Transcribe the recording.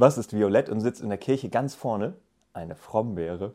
Was ist violett und sitzt in der Kirche ganz vorne? Eine Frombeere.